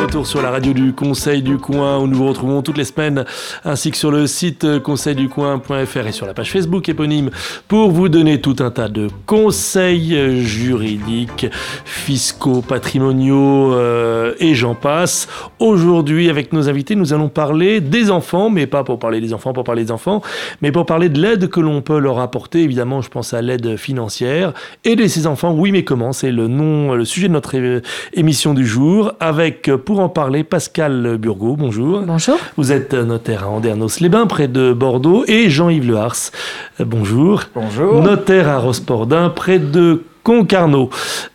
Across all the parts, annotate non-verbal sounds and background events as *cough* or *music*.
Retour sur la radio du Conseil du Coin où nous vous retrouvons toutes les semaines ainsi que sur le site conseilducoin.fr et sur la page Facebook éponyme pour vous donner tout un tas de conseils juridiques, fiscaux, patrimoniaux euh, et j'en passe. Aujourd'hui avec nos invités nous allons parler des enfants mais pas pour parler des enfants pour parler des enfants mais pour parler de l'aide que l'on peut leur apporter. Évidemment je pense à l'aide financière. Aider ces enfants oui mais comment? C'est le nom le sujet de notre émission du jour avec pour en parler Pascal Burgot, bonjour. Bonjour. Vous êtes notaire à Andernos-les-Bains, près de Bordeaux, et Jean-Yves Lehars, euh, bonjour. Bonjour. Notaire à Rospordin, près de Concarneau.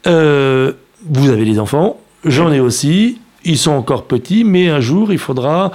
Euh, vous avez des enfants, j'en ai aussi. Ils sont encore petits, mais un jour, il faudra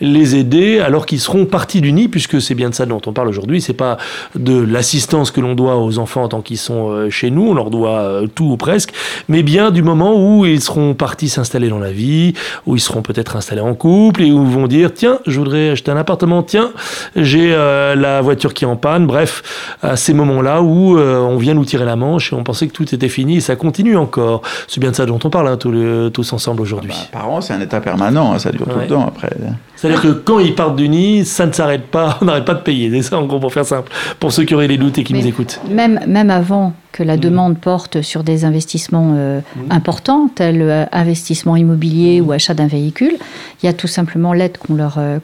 les aider alors qu'ils seront partis du nid, puisque c'est bien de ça dont on parle aujourd'hui. C'est pas de l'assistance que l'on doit aux enfants tant qu'ils sont euh, chez nous, on leur doit euh, tout ou presque, mais bien du moment où ils seront partis s'installer dans la vie, où ils seront peut-être installés en couple et où ils vont dire tiens, je voudrais acheter un appartement, tiens, j'ai euh, la voiture qui est en panne. Bref, à ces moments-là où on vient nous tirer la manche et on pensait que tout était fini et ça continue encore. C'est bien de ça dont on parle hein, tous, ensemble aujourd'hui. Bah, parents, c'est un état permanent, hein, ça dure tout le temps après. C'est-à-dire que quand ils partent du nid, ça ne s'arrête pas, *laughs* on n'arrête pas de payer. C'est ça, en gros, pour faire simple, pour ceux qui auraient des doutes et qui Mais- nous écoutent. Même, même avant que Mm. la demande porte sur des investissements euh, importants, tels euh, investissement immobilier Mm. ou achat d'un véhicule, il y a tout simplement l'aide qu'on leur euh,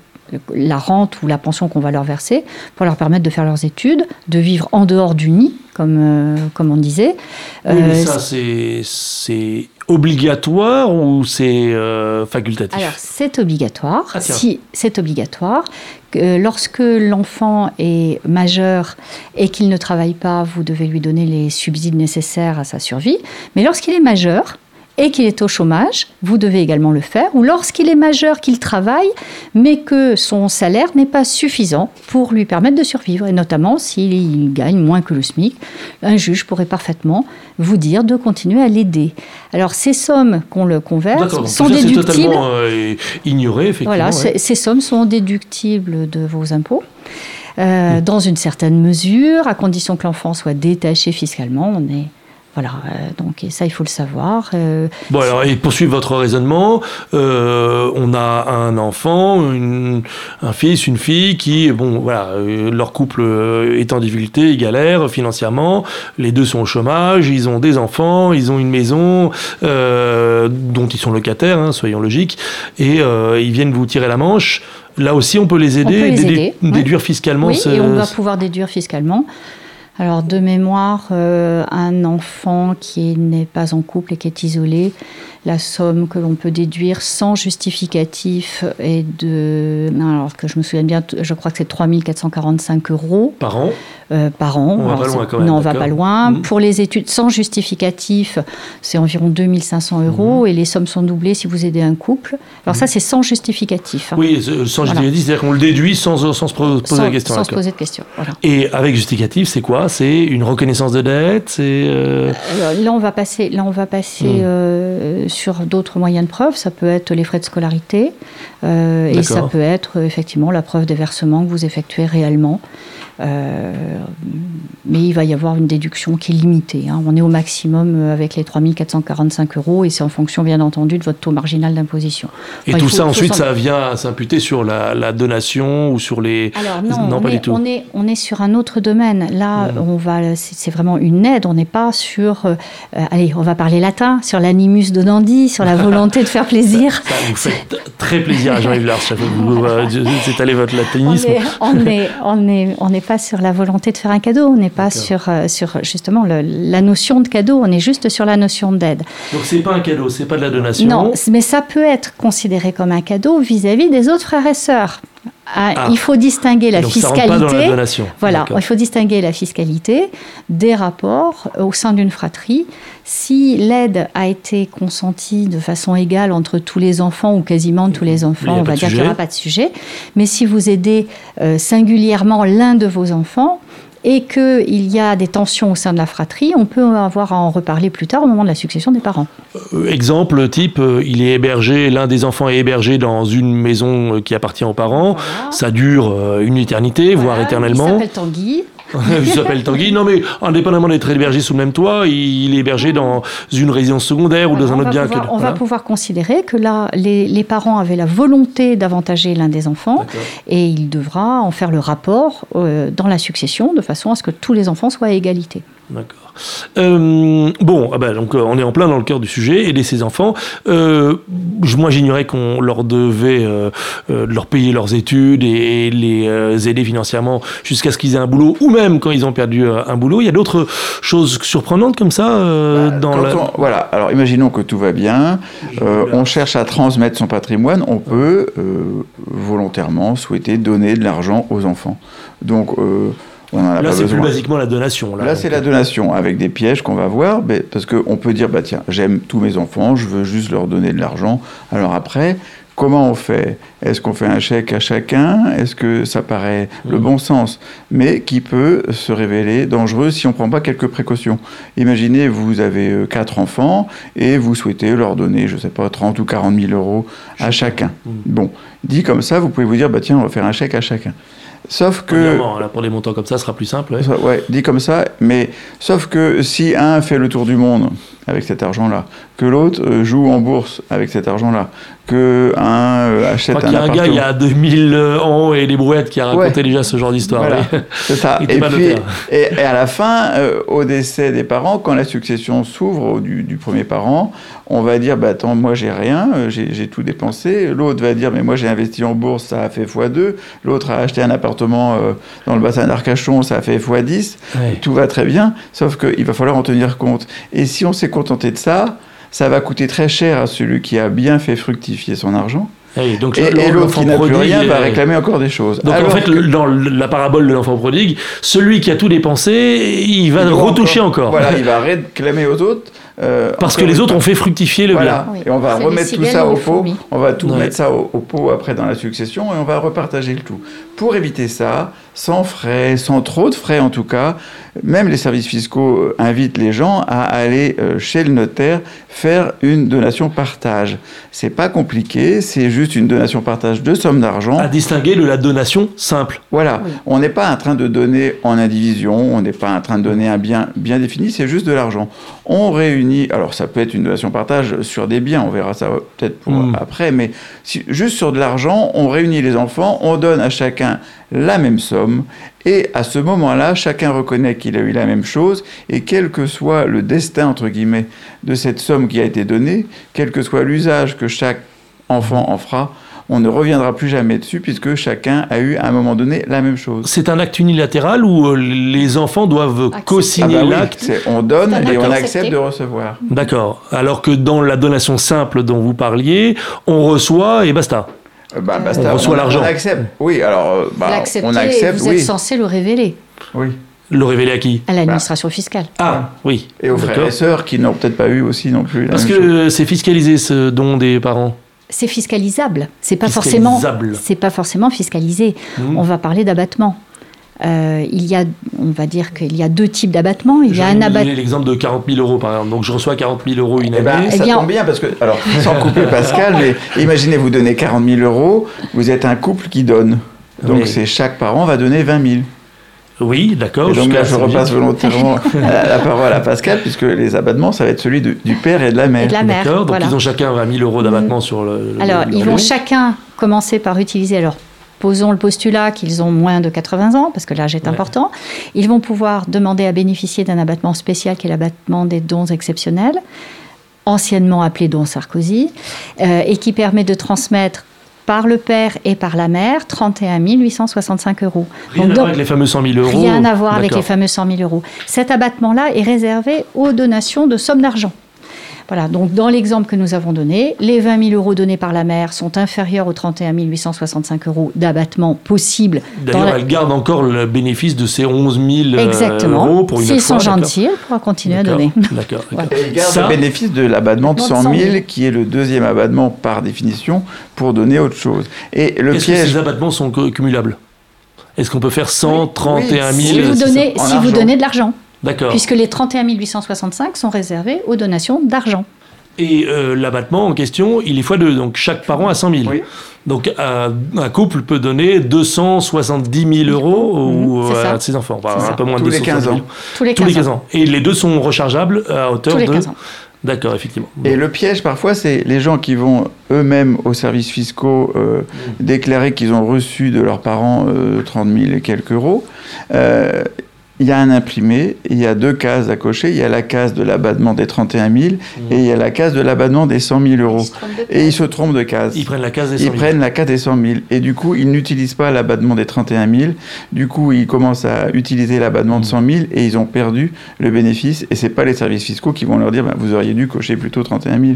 la rente ou la pension qu'on va leur verser pour leur permettre de faire leurs études, de vivre en dehors du nid, comme, euh, comme on disait. Oui, mais ça, c'est- c'est obligatoire ou c'est euh, facultatif? Alors, c'est obligatoire. Ah, si c'est obligatoire, que lorsque l'enfant est majeur et qu'il ne travaille pas, vous devez lui donner les subsides nécessaires à sa survie. Mais lorsqu'il est majeur et qu'il est au chômage, vous devez également le faire. Ou lorsqu'il est majeur, qu'il travaille, mais que son salaire n'est pas suffisant pour lui permettre de survivre. Et notamment s'il gagne moins que le SMIC, un juge pourrait parfaitement vous dire de continuer à l'aider. Alors ces sommes qu'on le converse sont ça, déductibles. totalement euh, ignoré, effectivement. Voilà, ouais. ces- sommes sont déductibles de vos impôts. euh, Dans une certaine mesure, à condition que l'enfant soit détaché fiscalement, on est voilà. euh, donc et ça, il faut le savoir. euh, Bon, alors, et poursuivre votre raisonnement, euh, on a un enfant, une- un fils, une fille qui, bon, voilà, leur couple est en difficulté, ils galèrent financièrement, les deux sont au chômage, ils ont des enfants, ils ont une maison euh, dont ils sont locataires, hein, soyons logiques, et euh, ils viennent vous tirer la manche. Là aussi, on peut les aider, peut les aider, déduire fiscalement oui, ce- et on va pouvoir déduire fiscalement. Alors, de mémoire, euh, un enfant qui n'est pas en couple et qui est isolé, la somme que l'on peut déduire sans justificatif est de. Alors que je me souviens bien, je crois que c'est 3445 euros par an? Euh, par an. On va Alors, pas loin quand même, Non, on va pas loin. Mhm. Pour les études sans justificatif, c'est environ 2500 euros Mhm. et les sommes sont doublées si vous aidez un couple. Alors ça, c'est sans justificatif. hein. Oui, euh, sans Voilà. justificatif, c'est-à-dire qu'on le déduit sans, sans se poser sans, la question. sans se poser de questions. Voilà. Et avec justificatif, c'est quoi? C'est une reconnaissance de dette C'est euh, là, on va passer, là, on va passer sur d'autres moyens de preuve. Ça peut être les frais de scolarité et ça peut être effectivement la preuve des versements que vous effectuez réellement. Euh, mais il va y avoir une déduction qui est limitée. hein. On est au maximum euh, avec les 3445 euros et c'est en fonction, bien entendu, de votre taux marginal d'imposition. et Enfin, tout faut- ça ensuite, ça vient s'imputer sur la, la donation ou sur les. Alors non, on, pas est, du tout. on, est, on est sur un autre domaine. Là, Mhm. on va, c'est vraiment une aide. On n'est pas sur, euh, euh, allez, on va parler latin, sur l'animus donandi, sur la volonté de faire plaisir. Ça vous fait très plaisir à Jean-Yves Lars, euh, c'est allé votre On latinisme. est- on est- on est- on n'est pas sur la volonté de faire un cadeau. On n'est pas sur, euh, sur justement le- la notion de cadeau. On est juste sur la notion d'aide. Donc c'est pas un cadeau, c'est pas de la donation. Non, mais ça peut être considéré comme un cadeau vis-à-vis des autres frères et sœurs. Ah, Ah. Il faut distinguer la Donc fiscalité. la. Voilà, il faut distinguer la fiscalité des rapports au sein d'une fratrie. Si l'aide a été consentie de façon égale entre tous les enfants ou quasiment tous les enfants, on va dire qu'il n'y aura pas de sujet. Mais si vous aidez euh, singulièrement l'un de vos enfants, et qu'il y a des tensions au sein de la fratrie, on peut avoir à en reparler plus tard au moment de la succession des parents. Euh, exemple type, euh, il est hébergé, l'un des enfants est hébergé dans une maison euh, qui appartient aux parents. Voilà. Ça dure une éternité, voire éternellement. Il s'appelle Tanguy. *laughs* il s'appelle Tanguy. Non, mais indépendamment d'être hébergé sous le même toit, il est hébergé dans une résidence secondaire ou dans un autre bien. pouvoir- que- on va pouvoir considérer que là, les, les parents avaient la volonté d'avantager l'un des enfants et il devra en faire le rapport euh, dans la succession de façon à ce que tous les enfants soient à égalité. D'accord. Euh, bon, ah bah, donc euh, on est en plein dans le cœur du sujet, aider ses enfants. Euh, moi, j'ignorais qu'on leur devait leur payer leurs études et les aider financièrement jusqu'à ce qu'ils aient un boulot, ou même quand ils ont perdu un boulot. Il y a d'autres choses surprenantes comme ça dans Quand la... on- voilà, alors imaginons que tout va bien, on cherche à transmettre son patrimoine, on peut volontairement souhaiter donner de l'argent aux enfants. Donc, on en a Là, c'est plus basiquement la donation. Là, c'est la donation avec des pièges qu'on va voir, mais- parce qu'on peut dire, bah tiens, j'aime tous mes enfants, je veux juste leur donner de l'argent. Alors après, comment on fait? Est-ce qu'on fait un chèque à chacun? Est-ce que ça paraît le Mhm. bon sens? Mais qui peut se révéler dangereux si on ne prend pas quelques précautions? Imaginez, vous avez euh, quatre enfants et vous souhaitez leur donner, je ne sais pas, 30 ou 40 000 euros à chacun. Mhm. Bon, dit comme ça, vous pouvez vous dire, bah tiens, on va faire un chèque à chacun. Sauf que... là, pour des montants comme ça, ce sera plus simple. ouais. Ça, Ouais, dit comme ça, mais sauf que si un fait le tour du monde avec cet argent-là, que l'autre euh, joue en bourse avec cet argent-là, que un euh, Je achète crois un qu'il y a un gars, il y a 2000 ans et les brouettes qui a raconté Ouais. déjà ce genre d'histoire. Voilà. oui. c'est ça. *laughs* Et puis, notaire. et, et à la fin, euh, au décès des parents, quand la succession s'ouvre du, du premier parent, on va dire, bah attends, moi j'ai rien, euh, j'ai j'ai tout dépensé. L'autre va dire, mais moi j'ai investi en bourse, ça a fait x2. L'autre a acheté un appartement euh, dans le bassin d'Arcachon, ça a fait x10. Ouais. Tout va très bien, sauf qu'il va falloir en tenir compte. Et si on s'est contenté de ça, ça va coûter très cher à celui qui a bien fait fructifier son argent. Ouais, donc Et, et l'autre l'enfant qui n'a plus prodigue, rien va réclamer encore des choses. Donc en fait, que- dans la parabole de l'enfant prodigue, celui qui a tout dépensé, il va il retoucher encore. Voilà, *laughs* il va réclamer aux autres. euh, Parce que les autres ont fait fructifier le Voilà, Oui. et on va remettre tout ça au pot. On va tout Ouais. mettre ça au, au pot après dans la succession et on va repartager le tout. Pour éviter ça, sans frais, sans trop de frais en tout cas, même les services fiscaux euh, invitent les gens à aller euh, chez le notaire faire une donation partage. C'est pas compliqué, c'est juste une donation partage de somme d'argent. À distinguer de la donation simple. Voilà, Oui. on n'est pas en train de donner en indivision, on n'est pas en train de donner un bien bien défini, c'est juste de l'argent. On réunit, alors ça peut être une donation partage sur des biens, on verra ça peut-être pour Mm. après, mais si- juste sur de l'argent, on réunit les enfants, on donne à chacun la même somme, et à ce moment-là, chacun reconnaît qu'il a eu la même chose, et quel que soit le destin, entre guillemets, de cette somme qui a été donnée, quel que soit l'usage que chaque enfant en fera, on ne reviendra plus jamais dessus puisque chacun a eu à un moment donné la même chose. C'est un acte unilatéral où euh, les enfants doivent co-signer Ah bah oui, l'acte. c'est- on donne et on accepte de recevoir. D'accord. Alors que dans la donation simple dont vous parliez, on reçoit et basta. Euh, Bah, basta, On reçoit l'argent. On accepte. Oui, alors euh, bah, on accepte, vous êtes censé le révéler oui. Le révéler à qui à l'administration fiscale. Ah, oui. Et aux frères et sœurs qui n'ont peut-être pas eu aussi non plus. la Parce que c'est fiscalisé ce don des parents. C'est fiscalisable. C'est pas forcément. Fiscalisable. C'est pas forcément fiscalisé. Mmh. On va parler d'abattement. Euh, il y a, on va dire qu'il y a deux types d'abattement. Il y a un abattement. l'exemple de 40 000 euros par exemple. Donc je reçois 40 000 euros une Eh ben, année. Eh ça bien- tombe bien parce que, alors, sans *laughs* couper Pascal, mais imaginez vous donnez 40 000 euros, vous êtes un couple qui donne. Donc Oui. c'est chaque parent va donner 20 000. Oui, d'accord. Et donc là, je ça, repasse oui. volontairement *laughs* la, la parole à Pascal, puisque les abattements, ça va être celui de- du père et de la mère. Et de la mère. D'accord. Donc voilà. ils ont chacun 20 000 euros d'abattement sur le. le- Alors, le- ils vont chacun commencer par utiliser. Alors, posons le postulat qu'ils ont moins de 80 ans, parce que l'âge est Ouais. important. Ils vont pouvoir demander à bénéficier d'un abattement spécial qui est l'abattement des dons exceptionnels, anciennement appelé don Sarkozy, euh, et qui permet de transmettre par le père et par la mère 31 865 euros. Rien Donc, à voir avec les fameux 100 000 euros. Rien à voir avec les fameux 100 000 euros. Cet abattement-là est réservé aux donations de sommes d'argent. Voilà, donc dans l'exemple que nous avons donné, les 20 000 euros donnés par la mère sont inférieurs aux 31 865 euros d'abattement possible. D'ailleurs, la- elle garde encore le bénéfice de ces 11 000 euh, Exactement. euros pour une sont fois, d'accord. gentils, elle pourra continuer à donner. D'accord. *laughs* Voilà. il garde Ça- le bénéfice de l'abattement de 100 Abattement de 000, 100 000. qui est le deuxième abattement par définition, pour donner autre chose. Et le Est-ce que ces abattements sont cumulables Est-ce qu'on peut faire 131 000 Si vous donnez, si vous donnez de l'argent, D'accord. puisque les 31 865 sont réservés aux donations d'argent. Et euh, l'abattement en question, il est fois deux, donc chaque parent a 100 000. Oui. Donc euh, un couple peut donner 270 000 euros Mhm, ça. à ses enfants, Enfin, C'est un ça. peu moins de Tous les 270 000. 15 ans. Tous les Tous 15 les 15 ans. Et les deux sont rechargeables à hauteur Tous les de... 15 ans. D'accord, effectivement. Et le piège parfois, c'est les gens qui vont eux-mêmes aux services fiscaux euh, déclarer qu'ils ont reçu de leurs parents euh, 30 000 et quelques euros. Euh, il y a un imprimé, il y a deux cases à cocher. Il y a la case de l'abattement des 31 000 et il y a la case de l'abattement des 100 000 euros. Et ils se trompent de case. Ils prennent la case des 100 Ils 000. prennent la case des 100 000 et du coup ils n'utilisent pas l'abattement des 31 000. Du coup ils commencent à utiliser l'abattement de 100 000 et ils ont perdu le bénéfice et c'est pas les services fiscaux qui vont leur dire bah, vous auriez dû cocher plutôt 31 000.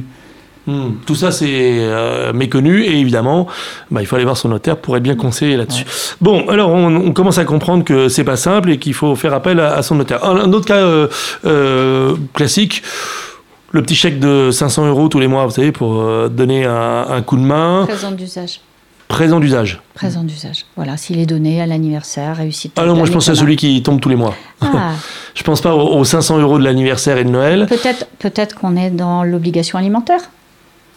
Hmm. Tout ça, c'est euh, méconnu et évidemment, bah, il faut aller voir son notaire pour être bien conseillé là-dessus. Bon, alors on, on commence à comprendre que c'est pas simple et qu'il faut faire appel à, à son notaire. Un, un autre cas euh, euh, classique. Le petit chèque de 500 euros tous les mois, vous savez, pour euh, donner un, un coup de main, Présent d'usage. présent d'usage. Présent d'usage. Voilà, s'il est donné à l'anniversaire, réussite. Ah non, moi je pense à celui qui tombe tous les mois. Ah, *laughs* Je pense pas aux, aux 500 euros de l'anniversaire et de Noël. peut-être peut-être qu'on est dans l'obligation alimentaire.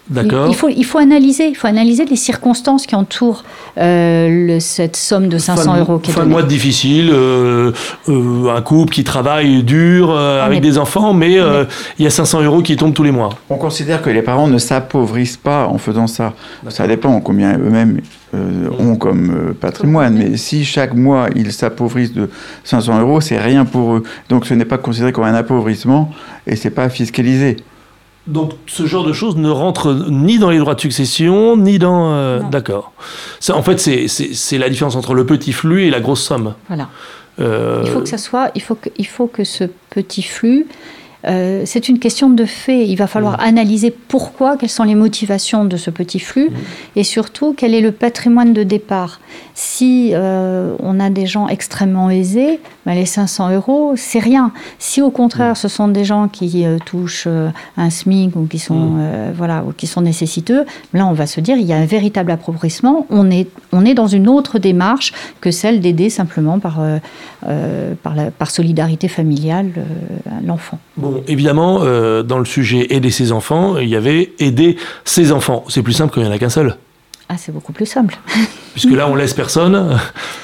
Il, D'accord. il faut, il faut analyser, il faut analyser les circonstances qui entourent euh, le- cette somme de 500 Fin de- euros qui est Fin de mois difficile, euh, euh, un couple qui travaille dur avec mais- des enfants, mais euh, il y a 500 euros qui tombent tous les mois. On considère que les parents ne s'appauvrissent pas en faisant ça. Ça dépend combien eux-mêmes euh, ont comme euh, patrimoine. Mais si chaque mois ils s'appauvrissent de 500 euros, c'est rien pour eux. Donc ce n'est pas considéré comme un appauvrissement et c'est pas fiscalisé. Donc ce genre de choses ne rentre ni dans les droits de succession, ni dans... euh. D'accord. En fait, c'est la différence entre le petit flux et la grosse somme. Voilà. Euh, Il faut que ça soit, il faut que, il faut que ce petit flux, euh, c'est une question de fait. Il va falloir analyser pourquoi, quelles sont les motivations de ce petit flux, et surtout quel est le patrimoine de départ. Si euh, on a des gens extrêmement aisés, ben, les 500 euros, c'est rien. Si au contraire, ce sont des gens qui euh, touchent un SMIC ou qui sont, Mm. voilà, ou qui sont nécessiteux, là, on va se dire, il y a un véritable appauvrissement. On est, on est dans une autre démarche que celle d'aider simplement par, par, la- par solidarité familiale l'enfant. Bon, évidemment, euh, dans le sujet aider ses enfants, il y avait aider ses enfants. C'est plus simple quand il n'y en a qu'un seul. Ah, c'est beaucoup plus simple. Puisque là, on laisse personne.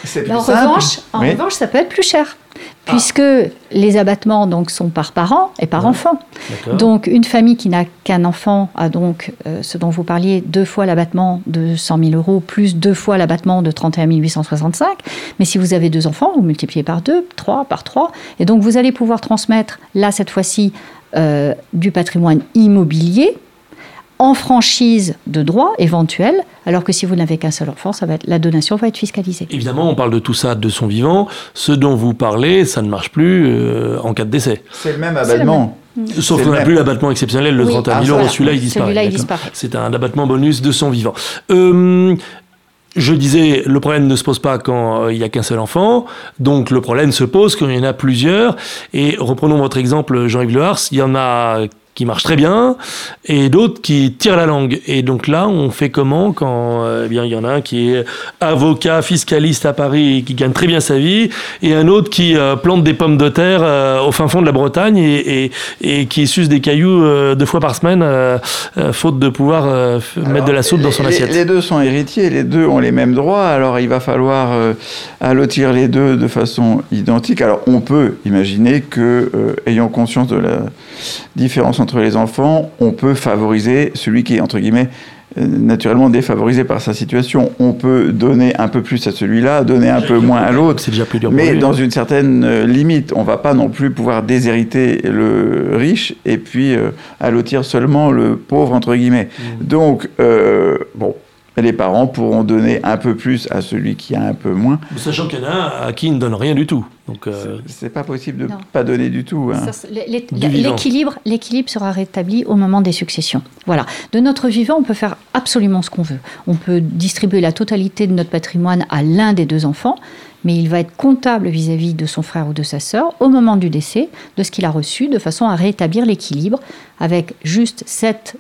C'est en, simple. revanche, en Oui. revanche, ça peut être plus cher. Puisque les abattements donc, sont par parent et par Ouais. enfant. Donc, une famille qui n'a qu'un enfant a donc, euh, ce dont vous parliez, deux fois l'abattement de 100 000 euros, plus deux fois l'abattement de 31 865. Mais si vous avez deux enfants, vous multipliez par deux, trois, par trois. Et donc, vous allez pouvoir transmettre, là, cette fois-ci, euh, du patrimoine immobilier en franchise de droit éventuel, alors que si vous n'avez qu'un seul enfant, ça va être, la donation va être fiscalisée. Évidemment, on parle de tout ça de son vivant. Ce dont vous parlez, ça ne marche plus euh, en cas de décès. C'est le même abattement. Sauf qu'on n'a plus l'abattement exceptionnel, le Oui. 31 000 Ah, euros. Celui-là, il disparaît. C'est un abattement bonus de son vivant. Euh, je disais, le problème ne se pose pas quand euh, il n'y a qu'un seul enfant. Donc, le problème se pose quand il y en a plusieurs. Et reprenons votre exemple, Jean-Yves Lehars. Il y en a qui marchent très bien et d'autres qui tirent la langue. Et donc là, on fait comment quand euh, eh bien il y en a un qui est avocat fiscaliste à Paris et qui gagne très bien sa vie et un autre qui euh, plante des pommes de terre euh, au fin fond de la Bretagne et, et, et qui suce des cailloux euh, deux fois par semaine faute de pouvoir mettre de la soupe dans son les, assiette. Les deux sont héritiers, les deux ont les mêmes droits, alors il va falloir allotir les deux de façon identique. Alors on peut imaginer que, ayant conscience de la différence entre les enfants, on peut favoriser celui qui est, entre guillemets, euh, naturellement défavorisé par sa situation. On peut donner un peu plus à celui-là, donner un peu moins à l'autre. C'est déjà plus dur pour Mais dans une certaine euh, limite, on va pas non plus pouvoir déshériter le riche et puis euh, allotir seulement le pauvre entre guillemets. Mm. Donc euh, bon, les parents pourront donner un peu plus à celui qui a un peu moins. Sachant qu'il y en a un à qui il ne donne rien du tout. Donc, euh, C'est pas possible de Non. pas donner du tout. hein. L'équilibre, l'équilibre sera rétabli au moment des successions. Voilà. De notre vivant, on peut faire absolument ce qu'on veut. On peut distribuer la totalité de notre patrimoine à l'un des deux enfants, mais il va être comptable vis-à-vis de son frère ou de sa sœur au moment du décès de ce qu'il a reçu, de façon à rétablir l'équilibre avec juste cette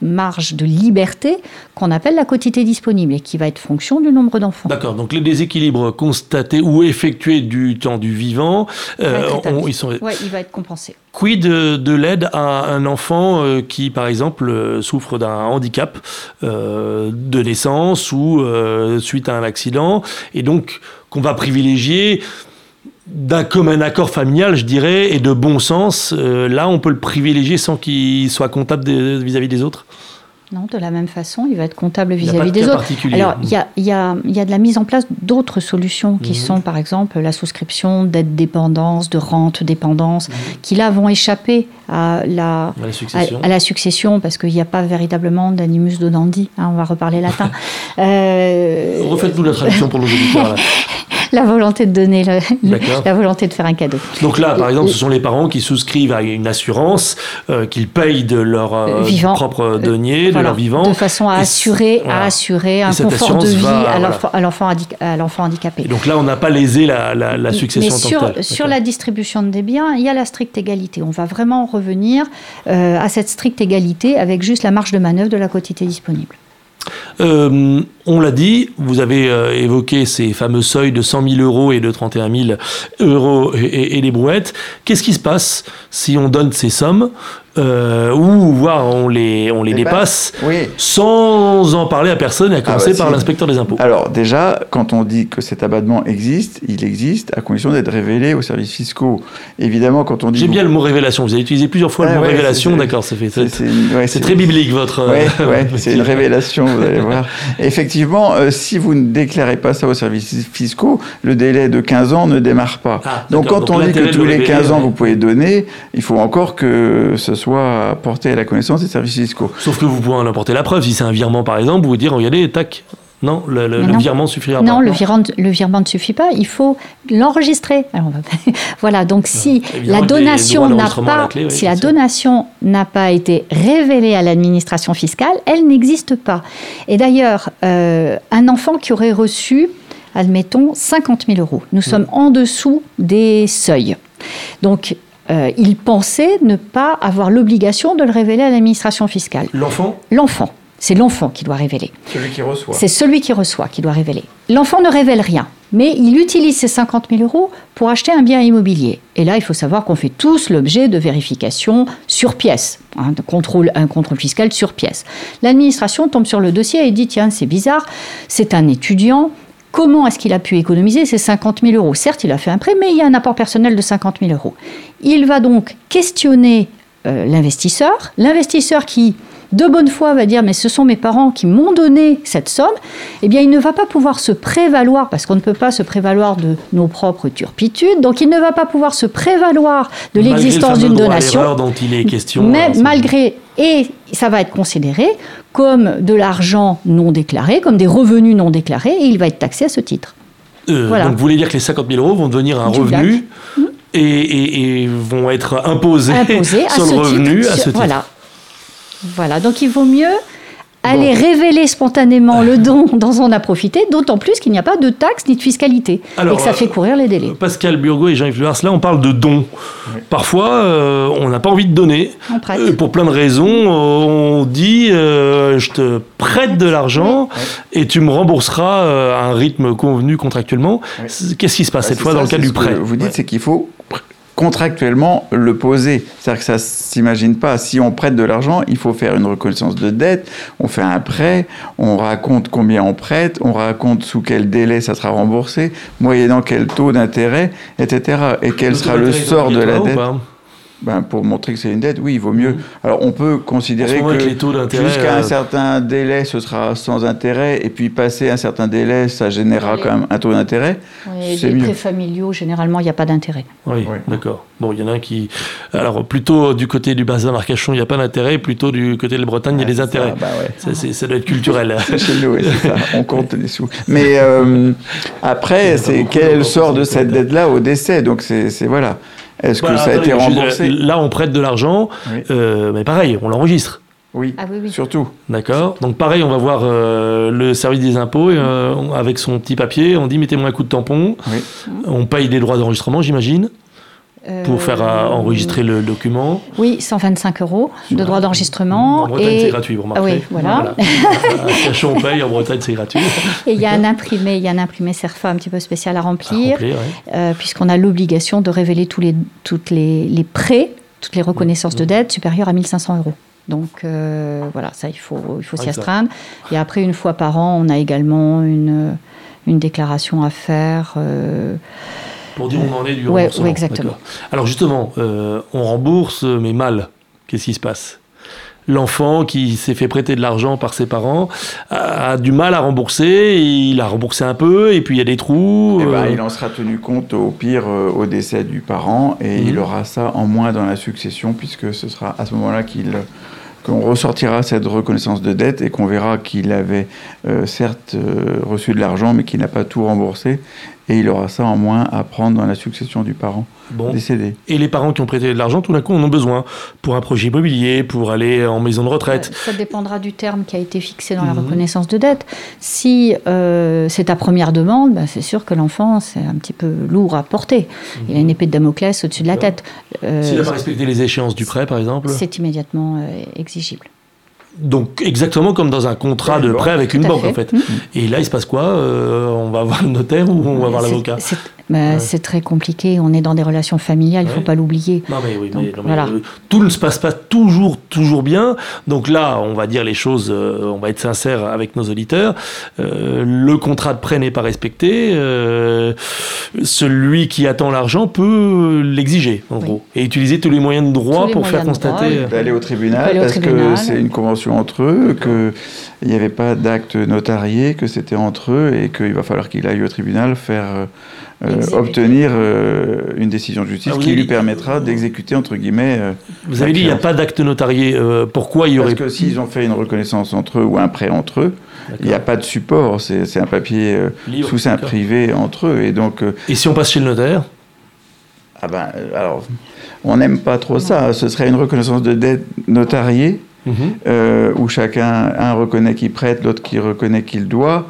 marge de liberté qu'on appelle la quotité disponible et qui va être fonction du nombre d'enfants. D'accord, donc les déséquilibres constatés ou effectués du temps du vivant. Euh, ils sont... ouais, il va être compensé. Quid de, de l'aide à un enfant qui, par exemple, souffre d'un handicap de naissance ou suite à un accident, et donc qu'on va privilégier d'un commun accord familial, je dirais, et de bon sens, là, on peut le privilégier sans qu'il soit comptable vis-à-vis des autres non, de la même façon, il va être comptable vis-à-vis des autres. Alors, il y a, y, a, y a, de la mise en place d'autres solutions qui mhm. sont, par exemple, la souscription d'aide dépendance, de rente dépendance, mhm. qui là vont échapper à la, à la succession, parce qu'il n'y a pas véritablement d'animus donandi. Hein, on va reparler latin. *laughs* euh... Refaites-nous la traduction pour nos auditeurs. *laughs* la volonté de donner, la volonté de faire un cadeau. Donc là, par exemple, ce sont les parents qui souscrivent à une assurance, euh, qu'ils payent de leur euh, propre denier, de leur vivant. De façon à assurer, à assurer un confort de vie à l'enfant handicapé. Et donc là, on n'a pas lésé la, la, succession Mais sur, sur la distribution des biens, il y a la stricte égalité. On va vraiment revenir euh, à cette stricte égalité avec juste la marge de manœuvre de la quotité disponible. Euh, on l'a dit, vous avez euh, évoqué ces fameux seuils de 100 000 euros et de 31 000 euros et, et les brouettes. Qu'est-ce qui se passe si on donne ces sommes? Euh, ou voire on les, on les dépasse sans en parler à personne, et à ah commencer bah par l'inspecteur des impôts. Alors déjà, quand on dit que cet abattement existe, il existe à condition d'être révélé aux services fiscaux. Évidemment, quand on dit... J'aime bien le mot révélation, vous avez utilisé plusieurs fois le ah mot révélation, d'accord, c'est C'est très biblique votre... Oui, *laughs* c'est une révélation, vous allez voir. *laughs* Effectivement, euh, si vous ne déclarez pas ça aux services fiscaux, le délai de 15 ans ne démarre pas. Ah, Donc quand on dit que tous les 15 ans vous pouvez donner, il faut encore que ce soit soit porté à la connaissance des services fiscaux. Sauf que vous pouvez en apporter la preuve. Si c'est un virement, par exemple, vous dire, regardez, tac, non, le, virement suffira non, pas. Le virement, le virement ne suffit pas. Il faut l'enregistrer. *laughs* voilà. Donc si la donation n'a pas, si la donation n'a pas été révélée à l'administration fiscale, elle n'existe pas. Et d'ailleurs, euh, un enfant qui aurait reçu, admettons, 50 000 euros. Nous sommes en dessous des seuils. Donc euh, il pensait ne pas avoir l'obligation de le révéler à l'administration fiscale. L'enfant L'enfant. C'est l'enfant qui doit révéler. Celui qui reçoit. C'est celui qui reçoit qui doit révéler. L'enfant ne révèle rien, mais il utilise ces 50 000 euros pour acheter un bien immobilier. Et là, il faut savoir qu'on fait tous l'objet de vérification sur pièce, hein, contrôle, un contrôle fiscal sur pièce. L'administration tombe sur le dossier et dit tiens, c'est bizarre, c'est un étudiant, Comment est-ce qu'il a pu économiser ces 50 000 euros? Certes, il a fait un prêt, mais il y a un apport personnel de 50 000 euros. Il va donc questionner euh, l'investisseur. L'investisseur qui, de bonne foi, va dire mais ce sont mes parents qui m'ont donné cette somme. Eh bien, il ne va pas pouvoir se prévaloir, parce qu'on ne peut pas se prévaloir de nos propres turpitudes, donc il ne va pas pouvoir se prévaloir de l'existence d'une donation. dont il est question. Mais malgré et ça va être considéré comme de l'argent non déclaré, comme des revenus non déclarés, et il va être taxé à ce titre. Euh, donc vous voulez dire que les 50 000 euros vont devenir un revenu mmh. et, vont être imposés, *laughs* sur le revenu à ce titre. Voilà. Voilà, donc il vaut mieux aller révéler spontanément le *laughs* don dont on a profité, d'autant plus qu'il n'y a pas de taxe ni de fiscalité et que ça fait courir les délais. Pascal Burgot et Jean-Yves Luars, là on parle de dons. Parfois, euh, on n'a pas envie de donner. Euh, pour plein de raisons, on dit euh, je te prête de l'argent et tu me rembourseras à un rythme convenu contractuellement. Qu'est-ce qui se passe cette fois dans le cas du prêt Vous dites c'est qu'il faut contractuellement le poser. C'est-à-dire que ça s'imagine pas. Si on prête de l'argent, il faut faire une reconnaissance de dette, on fait un prêt, on raconte combien on prête, on raconte sous quel délai ça sera remboursé, moyennant quel taux d'intérêt, etc. Et quel sera le sort de la dette ben, pour montrer que c'est une dette, oui, il vaut mieux. Mm. Alors, on peut considérer que, jusqu'à un euh, certain délai, ce sera sans intérêt, et puis passer un certain délai, ça générera quand même un taux d'intérêt. Oui, les prêts familiaux, généralement, il n'y a pas d'intérêt. Oui, d'accord. Bon, il y en a un qui. Alors, plutôt du côté du bassin d'Arcachon, il n'y a pas d'intérêt, plutôt du côté de la Bretagne, il y a des intérêts. Ça, bah ouais. ça, doit être culturel. *laughs* Chez nous, c'est ça. On compte des sous. Mais *laughs* euh, après, c'est quel sort de cette dette-là au décès? Donc, c'est. Voilà. Est-ce que ça a été remboursé Là, on prête de l'argent, euh, mais pareil, on l'enregistre. Oui, ah surtout. D'accord. Donc pareil, on va voir euh, le service des impôts euh, avec son petit papier. On dit mettez-moi un coup de tampon. On paye des droits d'enregistrement, j'imagine. Pour faire Euh, enregistrer le document. Oui, 125 euros de droit d'enregistrement. En Bretagne, et c'est gratuit, vous remarquez. Ah oui, voilà. À *laughs* Cachan, on paye, en Bretagne, c'est gratuit. et il y a un imprimé, il y a un imprimé Cerfa un petit peu spécial à remplir, remplir, ouais. euh, puisqu'on a l'obligation de révéler tous les, toutes les, les prêts, toutes les reconnaissances de Mmh. dette supérieures à 1500 euros. Donc euh, voilà, ça il faut, il faut Ouais, s'y astreindre. Et après, une fois par an, on a également une, une déclaration à faire. Pour dire où on en est du Ouais, remboursement. ouais, exactement. Alors justement, euh, on rembourse, mais mal. Qu'est-ce qui se passe? L'enfant qui s'est fait prêter de l'argent par ses parents a, a du mal à rembourser. Il a remboursé un peu, et puis il y a des trous. Eh ben, euh, il en sera tenu compte au pire euh, au décès du parent et Mhm. il aura ça en moins dans la succession puisque ce sera à ce moment-là qu'il qu'on ressortira cette reconnaissance de dette et qu'on verra qu'il avait euh, certes euh, reçu de l'argent mais qu'il n'a pas tout remboursé et il aura ça en moins à prendre dans la succession du parent bon. décédé. Et les parents qui ont prêté de l'argent, tout d'un coup, en ont besoin pour un projet immobilier, pour aller en maison de retraite. Ça dépendra du terme qui a été fixé dans la Mhm. reconnaissance de dette. Si euh, c'est ta première demande, ben, c'est sûr que l'enfant, c'est un petit peu lourd à porter. Il a une épée de Damoclès au-dessus de la tête. Euh, S'il n'a pas respecté les échéances du prêt, par exemple. c'est immédiatement euh, exigible. Donc exactement comme dans un contrat de prêt avec une banque fait. en fait. Mhm. Et là il se passe quoi Euh, On va voir le notaire ou on va voir l'avocat? Ben, Ouais. c'est très compliqué. On est dans des relations familiales, il ne Ouais. faut pas l'oublier. Non mais oui, Donc, mais, non, mais, voilà. euh, tout ne se passe pas toujours toujours bien. Donc là, on va dire les choses, euh, on va être sincère avec nos auditeurs. Euh, le contrat de prêt n'est pas respecté. euh, celui qui attend l'argent peut l'exiger en Oui. gros et utiliser tous les moyens de droit Tous pour faire de droit, constater. oui. D'aller au tribunal parce que c'est une convention entre eux, qu'il n'y avait pas d'acte notarié, que c'était entre eux et qu'il va falloir qu'il aille au tribunal faire euh, euh, obtenir euh, une décision de justice Ah, qui lui dit- permettra d'exécuter entre guillemets. euh, Vous avez dit il n'y a pas d'acte notarié. euh, pourquoi il y parce aurait que s'ils ont fait une reconnaissance entre eux ou un prêt entre eux, il n'y a pas de support, c'est c'est un papier euh, sous d'accord. privé entre eux et donc euh, Et si on passe chez le notaire ah ben alors on n'aime pas trop ça. Ce serait une reconnaissance de dette notariée Euh, où chacun, un reconnaît qu'il prête, l'autre qui reconnaît qu'il doit.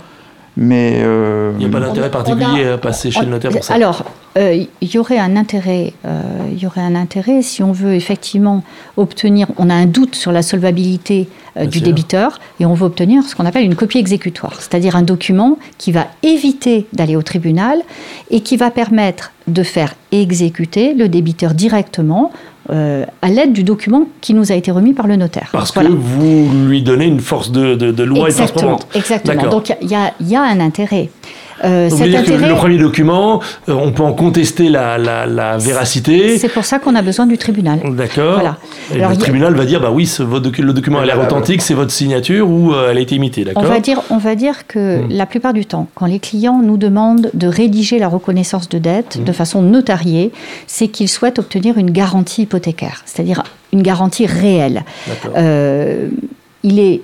Mais euh, Il n'y a pas d'intérêt particulier a- à passer chez On- le notaire pour ça. Alors, euh, il y aurait un intérêt. euh, Il y aurait un intérêt si on veut effectivement obtenir. On a un doute sur la solvabilité euh, du sûr. débiteur et on veut obtenir ce qu'on appelle une copie exécutoire, c'est-à-dire un document qui va éviter d'aller au tribunal et qui va permettre de faire exécuter le débiteur directement euh, à l'aide du document qui nous a été remis par le notaire. Parce Voilà. que vous lui donnez une force de, de, de loi et de Exactement, exactement. Donc il y, a- il y a un intérêt. Euh, Vous cet dire que intérêt, le premier document, euh, on peut en contester la, la, la véracité. c'est pour ça qu'on a besoin du tribunal. D'accord. Voilà. Et Alors, le tribunal va dire bah oui, ce, votre docu- le document a l'air authentique, c'est votre signature ou euh, elle a été imitée. On D'accord. va dire, on va dire que Hmm. la plupart du temps, quand les clients nous demandent de rédiger la reconnaissance de dette Hmm. de façon notariée, c'est qu'ils souhaitent obtenir une garantie hypothécaire, c'est-à-dire une garantie réelle. D'accord. Euh, il est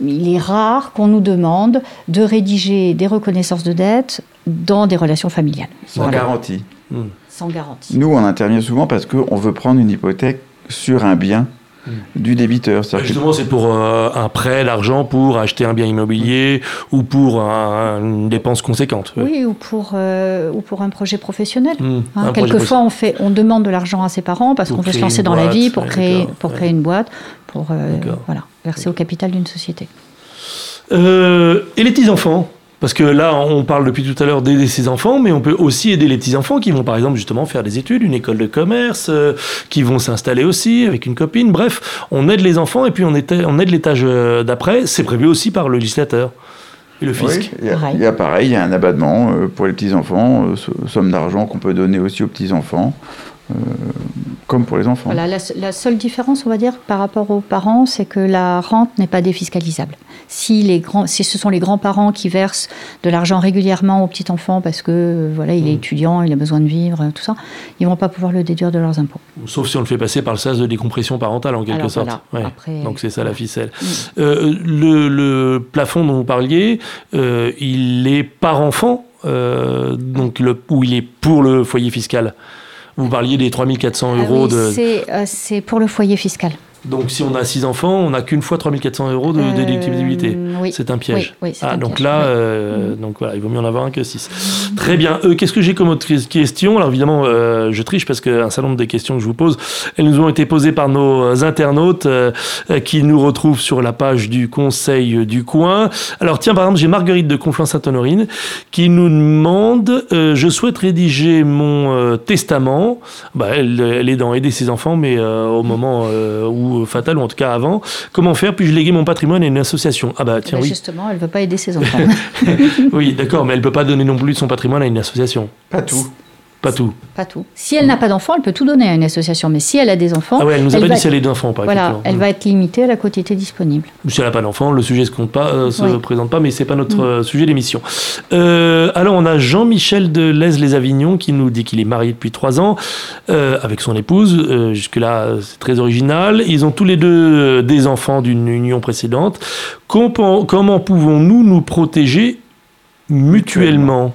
il est rare qu'on nous demande de rédiger des reconnaissances de dette dans des relations familiales, sans Voilà. garantie. Hmm. sans garantie. Nous, on intervient souvent parce qu'on veut prendre une hypothèque sur un bien Hmm. du débiteur. Que- Justement, c'est pour euh, un prêt, l'argent pour acheter un bien immobilier ou pour un- une dépense conséquente. Oui, ou pour, euh, ou pour un projet professionnel. Hmm, Hein, quelquefois, on, fait, on demande de l'argent à ses parents parce qu'on veut se lancer dans la vie, pour, ouais, créer, pour ouais. créer une boîte, pour euh, voilà, verser au capital d'une société. Euh, et les petits-enfants Parce que là, on parle depuis tout à l'heure d'aider ses enfants, mais on peut aussi aider les petits-enfants qui vont, par exemple, justement faire des études, une école de commerce, euh, qui vont s'installer aussi avec une copine. Bref, on aide les enfants et puis on, était- on aide l'étage d'après. C'est prévu aussi par le législateur et le fisc. Oui, il y, a, Pareil. il y a pareil, il y a un abattement pour les petits-enfants, so- somme d'argent qu'on peut donner aussi aux petits-enfants, comme pour les enfants. Voilà, la, la seule différence, on va dire, par rapport aux parents, c'est que la rente n'est pas défiscalisable. Si, les grands, si ce sont les grands-parents qui versent de l'argent régulièrement aux petits-enfants parce que euh, voilà, il est Mm. étudiant, il a besoin de vivre, tout ça, ils vont pas pouvoir le déduire de leurs impôts. Sauf si on le fait passer par le sas de décompression parentale, en quelque Alors, sorte. voilà. Ouais. Après, Donc c'est ça la ficelle. Euh, le, le plafond dont vous parliez, euh, il est par enfant, euh, donc le, ou il est pour le foyer fiscal? Vous parliez des 3400 Ah euros oui, de... c'est, euh, c'est pour le foyer fiscal. Donc si on a 6 enfants, on n'a qu'une fois 3400 euros de Euh, déductibilité. oui. C'est un piège. Oui, oui, c'est ah, un donc piège, là, euh, donc voilà, il vaut mieux en avoir un que 6. Très bien. Euh, Qu'est-ce que j'ai comme autre question? Alors évidemment, euh, je triche parce qu'un certain nombre des questions que je vous pose, elles nous ont été posées par nos internautes qui nous retrouvent sur la page du Conseil du Coin. Alors tiens, par exemple, j'ai Marguerite de Conflans-Sainte-Honorine qui nous demande Je souhaite rédiger mon testament. Bah, elle, elle est dans aider ses enfants, mais au moment euh, où fatal, ou en tout cas avant. Comment faire Puis-je léguer mon patrimoine à une association? Ah bah tiens, Bah, oui. Justement, elle ne veut pas aider ses *laughs* enfants. Oui, d'accord, mais elle peut pas donner non plus son patrimoine à une association. Pas tout. Pas tout. pas tout. Si elle n'a pas d'enfants, elle peut tout donner à une association. Mais si elle a des enfants, Ah ouais, elle nous a elle pas dit si elle est d'enfants, par voilà, exemple. elle va être limitée à la quotité disponible. Si elle n'a pas d'enfant, le sujet se compte pas, euh, se Oui. présente pas, mais c'est pas notre euh, sujet d'émission. Euh, alors on a Jean-Michel de Lez-les-Avignon qui nous dit qu'il est marié depuis trois ans euh, avec son épouse. Euh, Jusque là, c'est très original. Ils ont tous les deux euh, des enfants d'une union précédente. Comment, comment pouvons-nous nous protéger mutuellement?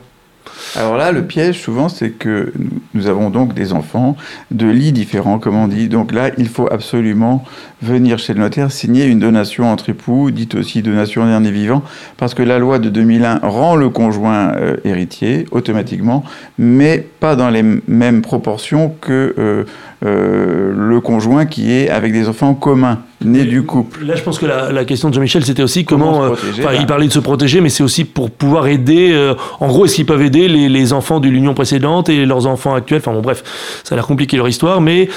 Alors là, le piège, souvent, c'est que nous- avons donc des enfants de lits différents, comme on dit. Donc là, il faut absolument venir chez le notaire signer une donation entre époux, dite aussi donation dernier vivant, parce que la loi de 2001 rend le conjoint euh, héritier automatiquement, mais pas dans les mêmes proportions que euh, euh, le conjoint qui est avec des enfants communs, nés du couple. Là, je pense que la, la question de Jean-Michel, c'était aussi Comment comment. euh, il parlait de se protéger, mais c'est aussi pour pouvoir aider. euh, en gros, est-ce qu'ils peuvent aider les, les enfants de l'union précédente et leurs enfants actuels? Enfin bon, bref, ça a l'air compliqué leur histoire, mais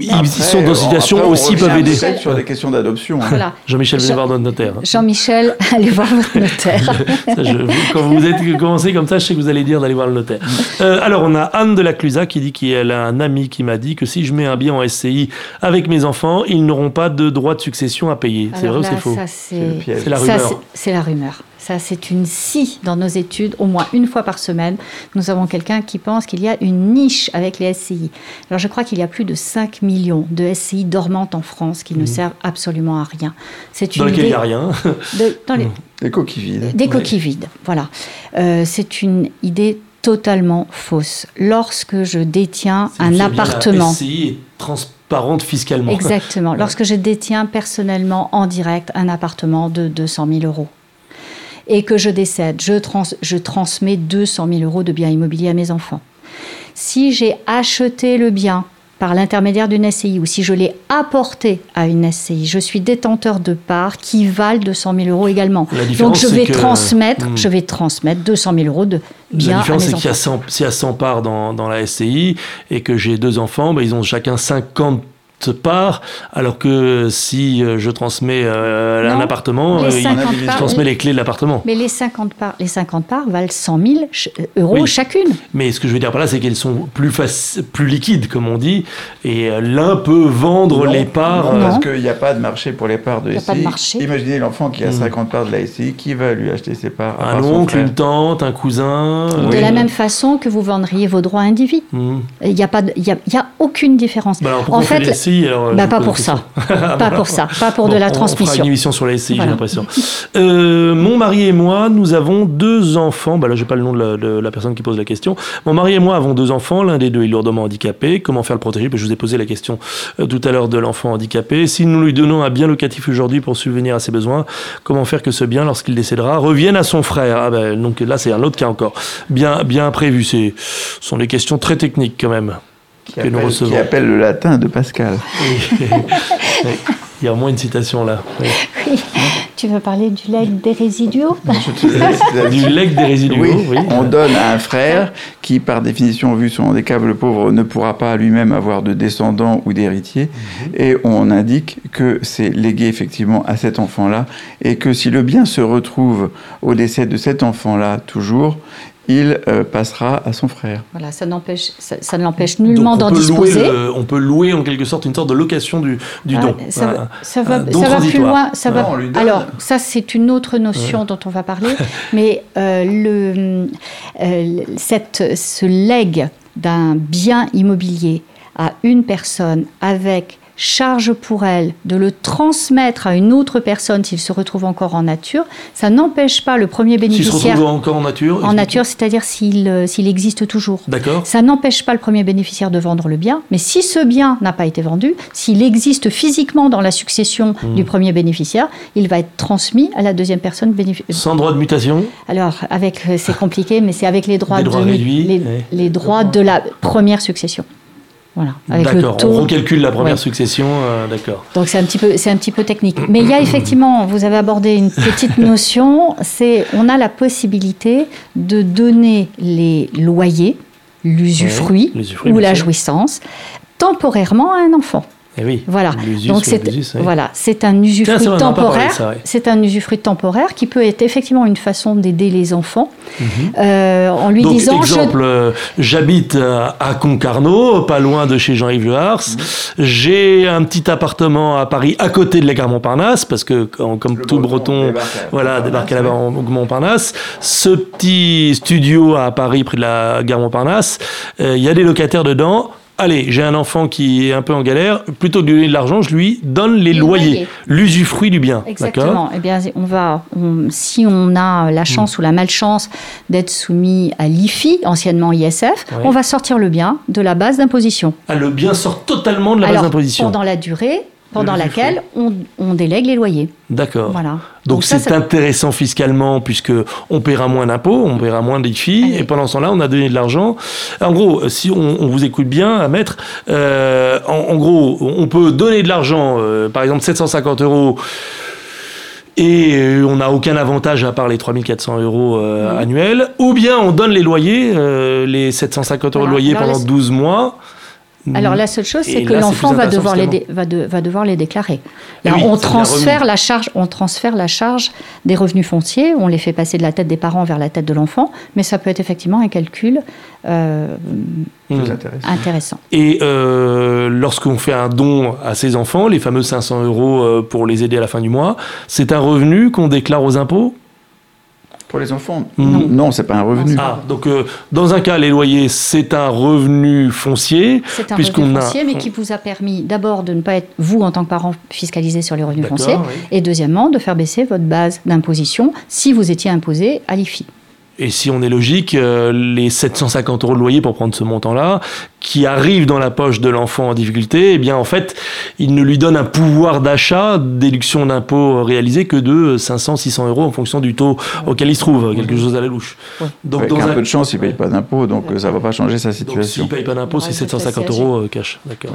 ils Après, sont dans une on- situation après, on aussi peuvent aider. sur des questions d'adoption. hein. Voilà. Jean-Michel, venez Jean- voir notre notaire. Jean-Michel, *laughs* allez voir votre notaire. *laughs* Ça, je- quand vous êtes commencé comme ça, je sais que vous allez dire d'aller voir le notaire. Euh, alors, on a Anne de la Clusa qui dit qu'elle a un ami qui m'a dit que si je mets un bien en SCI avec mes enfants, ils n'auront pas de droit de succession à payer. C'est vrai ou là, c'est faux C'est la rumeur. c'est- la rumeur. Ça, c'est une scie dans nos études. Au moins une fois par semaine, nous avons quelqu'un qui pense qu'il y a une niche avec les SCI. Alors, je crois qu'il y a plus de 5 millions de SCI dormantes en France qui ne servent absolument à rien. C'est Dans une lequel il n'y idée a rien. de- dans les- Des coquilles vides. des Ouais. coquilles vides. Voilà. Euh, c'est une idée totalement fausse. Lorsque je détiens un appartement. La SCI est transparente fiscalement. Exactement. *laughs* Lorsque je détiens personnellement en direct un appartement de 200 000 euros et que je décède, je, trans- je transmets 200 000 euros de biens immobiliers à mes enfants. Si j'ai acheté le bien par l'intermédiaire d'une SCI ou si je l'ai apporté à une SCI, je suis détenteur de parts qui valent 200 000 euros également. Donc différence, je vais que- transmettre, Hmm. je vais transmettre 200 000 euros de biens La différence, c'est qu'il y a enfants. 100, s'il y a 100 parts dans, dans la SCI et que j'ai deux enfants, ben, ils ont chacun 50 parts, alors que si euh, je transmets euh, un appartement, euh, il- 50 je transmets les clés de l'appartement. Mais les 50 parts, les 50 parts valent 100 000 ch- euros Oui. chacune. Mais ce que je veux dire par là, c'est qu'elles sont plus, plus liquides, comme on dit, et euh, l'un peut vendre Non, les parts. non, euh, parce qu'il n'y a pas de marché pour les parts de y a SCI. pas de marché. Imaginez l'enfant qui a Mm. 50 parts de la SCI, qui va lui acheter ses parts? Un oncle, une tante, un cousin. euh, De Oui. la même façon que vous vendriez vos droits indivis. hmm. Il n'y a, pas de- il y a, il y a aucune différence. Bah alors, pourquoi en fait, SCI alors, euh, bah, pas pour ça. *laughs* pas pour ça, pas pour Bon, de la on- On fera transmission. une émission sur la SCI, j'ai l'impression. Euh, mon mari et moi, nous avons deux enfants. Bah là, j'ai pas le nom de la, de la personne qui pose la question. Mon mari et moi avons deux enfants. L'un des deux est lourdement handicapé. Comment faire le protéger? Bah, Je vous ai posé la question euh, tout à l'heure de l'enfant handicapé. Si nous lui donnons un bien locatif aujourd'hui pour subvenir à ses besoins, comment faire que ce bien, lorsqu'il décédera, revienne à son frère? Ah ben, Donc là, c'est un autre cas encore. Bien, bien prévu. Ce sont des questions très techniques quand même. Qui que nous appelle, recevons. qui appelle le latin de Pascal. *laughs* Il y a au moins une citation là. Oui. Oui. Tu veux parler du legs des résiduaux *laughs* Du legs des résidus. Oui, oui. on donne à un frère qui, par définition, vu son handicap, le pauvre ne pourra pas lui-même avoir de descendants ou d'héritiers. Mhm. Et on indique que c'est légué effectivement à cet enfant-là et que si le bien se retrouve au décès de cet enfant-là toujours, il euh, passera à son frère. Voilà, ça n'empêche, ça, ça ne l'empêche nullement Donc, d'en on peut louer disposer. le- on peut louer en quelque sorte une sorte de location du, du Ah, don. ça, Voilà. va- ça va, Un don ça va plus loin. Ça va, alors, ça, c'est une autre notion dont on va parler. *laughs* mais euh, le, euh, cette, ce legs d'un bien immobilier à une personne avec charge pour elle de le transmettre à une autre personne s'il se retrouve encore en nature, ça n'empêche pas le premier S'il se bénéficiaire retrouve encore en nature en nature, c'est-à-dire s'il euh, s'il existe toujours. D'accord. Ça n'empêche pas le premier bénéficiaire de vendre le bien, mais si ce bien n'a pas été vendu, s'il existe physiquement dans la succession Hmm. du premier bénéficiaire, il va être transmis à la deuxième personne bénéficiaire. Sans droit de mutation Alors, avec, euh, c'est compliqué, mais c'est avec les droits, Des droits de, réduits, les, ouais. les droits de la première succession. Voilà, avec le D'accord, on recalcule la première Ouais. succession, euh, d'accord. Donc c'est un petit peu, c'est un petit peu technique. Mais il y a *clears throat* effectivement, vous avez abordé une petite notion, c'est on a la possibilité de donner les loyers, l'usufruit Ouais, ou la jouissance temporairement à un enfant. Eh oui. Voilà. Donc c'est l'usus, ouais. voilà, c'est un usufruit temporaire. ouais. C'est un usufruit temporaire qui peut être effectivement une façon d'aider les enfants Mhm. euh, en lui Donc, disant exemple, euh, j'habite à à Concarneau, pas loin de chez Jean-Yves Le Hars. J'ai un petit appartement à Paris, à côté de la gare Montparnasse, parce que quand- comme Le tout Breton Breton, débarque à voilà, débarque là-bas en Montparnasse. Ce petit studio à Paris, près de la gare Montparnasse, euh, il y a des locataires dedans. Allez, j'ai un enfant qui est un peu en galère. Plutôt que de lui donner de l'argent, je lui donne les Les loyers, loyers. l'usufruit du bien. Exactement. Eh bien, on va, on- si on a la chance ou la malchance d'être soumis à l'IFI, anciennement ISF, on va sortir le bien de la base d'imposition. Ah, le bien sort totalement de la base d'imposition. pendant la durée pendant laquelle on, on délègue les loyers. D'accord. Voilà. Donc c'est intéressant fiscalement puisque on paiera moins d'impôts, on paiera moins d'IFI Allez. et pendant ce temps-là on a donné de l'argent. En gros, si on, on vous écoute bien à mettre, euh, en, en gros on peut donner de l'argent, euh, par exemple 750 euros. Et euh, on n'a aucun avantage à part les 3400 euros euh, annuels. Ou bien on donne les loyers, euh, les 750 euros de loyer pendant laisse- 12 mois. Alors la seule chose, c'est que l'enfant va devoir les dé- va, de- va devoir les déclarer. Là, oui, on transfère la charge, on transfère la charge des revenus fonciers, on les fait passer de la tête des parents vers la tête de l'enfant, mais ça peut être effectivement un calcul euh, Mmh. Intéressant. Et euh, lorsqu'on fait un don à ses enfants, les fameux 500 euros euh, pour les aider à la fin du mois, c'est un revenu qu'on déclare aux impôts? Pour les enfants, Non. non, c'est pas un revenu. Ah, donc euh, dans un cas, les loyers, c'est un revenu foncier. C'est un revenu a- foncier, mais qui vous a permis d'abord de ne pas être, vous, en tant que parent, fiscalisé sur les revenus fonciers, oui. et deuxièmement, de faire baisser votre base d'imposition si vous étiez imposé à l'IFI. Et si on est logique, euh, les 750 euros de loyer pour prendre ce montant-là, qui arrive dans la poche de l'enfant en difficulté, eh bien en fait, il ne lui donne un pouvoir d'achat, déduction d'impôt réalisé que de 500, 600 euros en fonction du taux auquel il se trouve, quelque chose à la louche. Ouais. Donc Avec dans un un peu de chance, il ne paye pas d'impôt, donc euh, ça ne va pas changer sa Donc s'il situation. ne paye pas d'impôt, c'est Ouais, 750 c'est la euros cash. D'accord.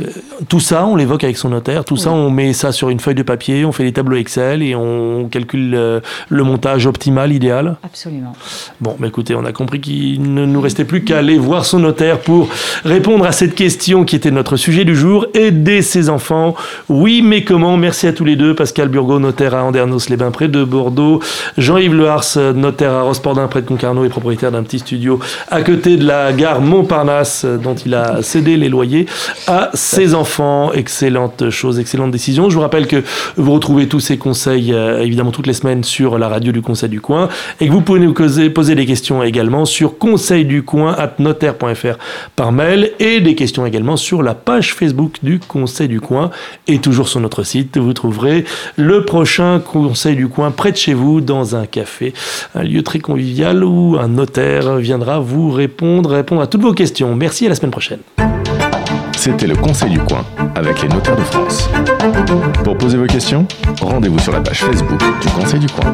Euh, tout ça, on l'évoque avec son notaire. Tout ça, on met ça sur une feuille de papier, on fait des tableaux Excel et on calcule euh, le montage optimal, idéal. Absolument. Bon, mais écoutez, on a compris qu'il ne nous restait plus qu'à aller voir son notaire pour répondre à cette question qui était notre sujet du jour. Aider ses enfants. Oui, mais comment? Merci à tous les deux. Pascal Burgot, notaire à Andernos-les-Bains près de Bordeaux. Jean-Yves Lehars, notaire à Rospordin près de Concarneau et propriétaire d'un petit studio à côté de la gare Montparnasse dont il a cédé les loyers à ses enfants. Excellente chose, excellente décision. Je vous rappelle que vous retrouvez tous ces conseils euh, évidemment toutes les semaines sur la radio du Conseil du Coin et que vous pouvez nous causer- poser des questions également sur conseilducoin@notaire.fr par mail et des questions également sur la page Facebook du Conseil du Coin et toujours sur notre site vous trouverez le prochain Conseil du Coin près de chez vous dans un café, un lieu très convivial où un notaire viendra vous répondre, répondre à toutes vos questions. Merci à la semaine prochaine. C'était le Conseil du Coin avec les notaires de France. Pour poser vos questions, rendez-vous sur la page Facebook du Conseil du Coin.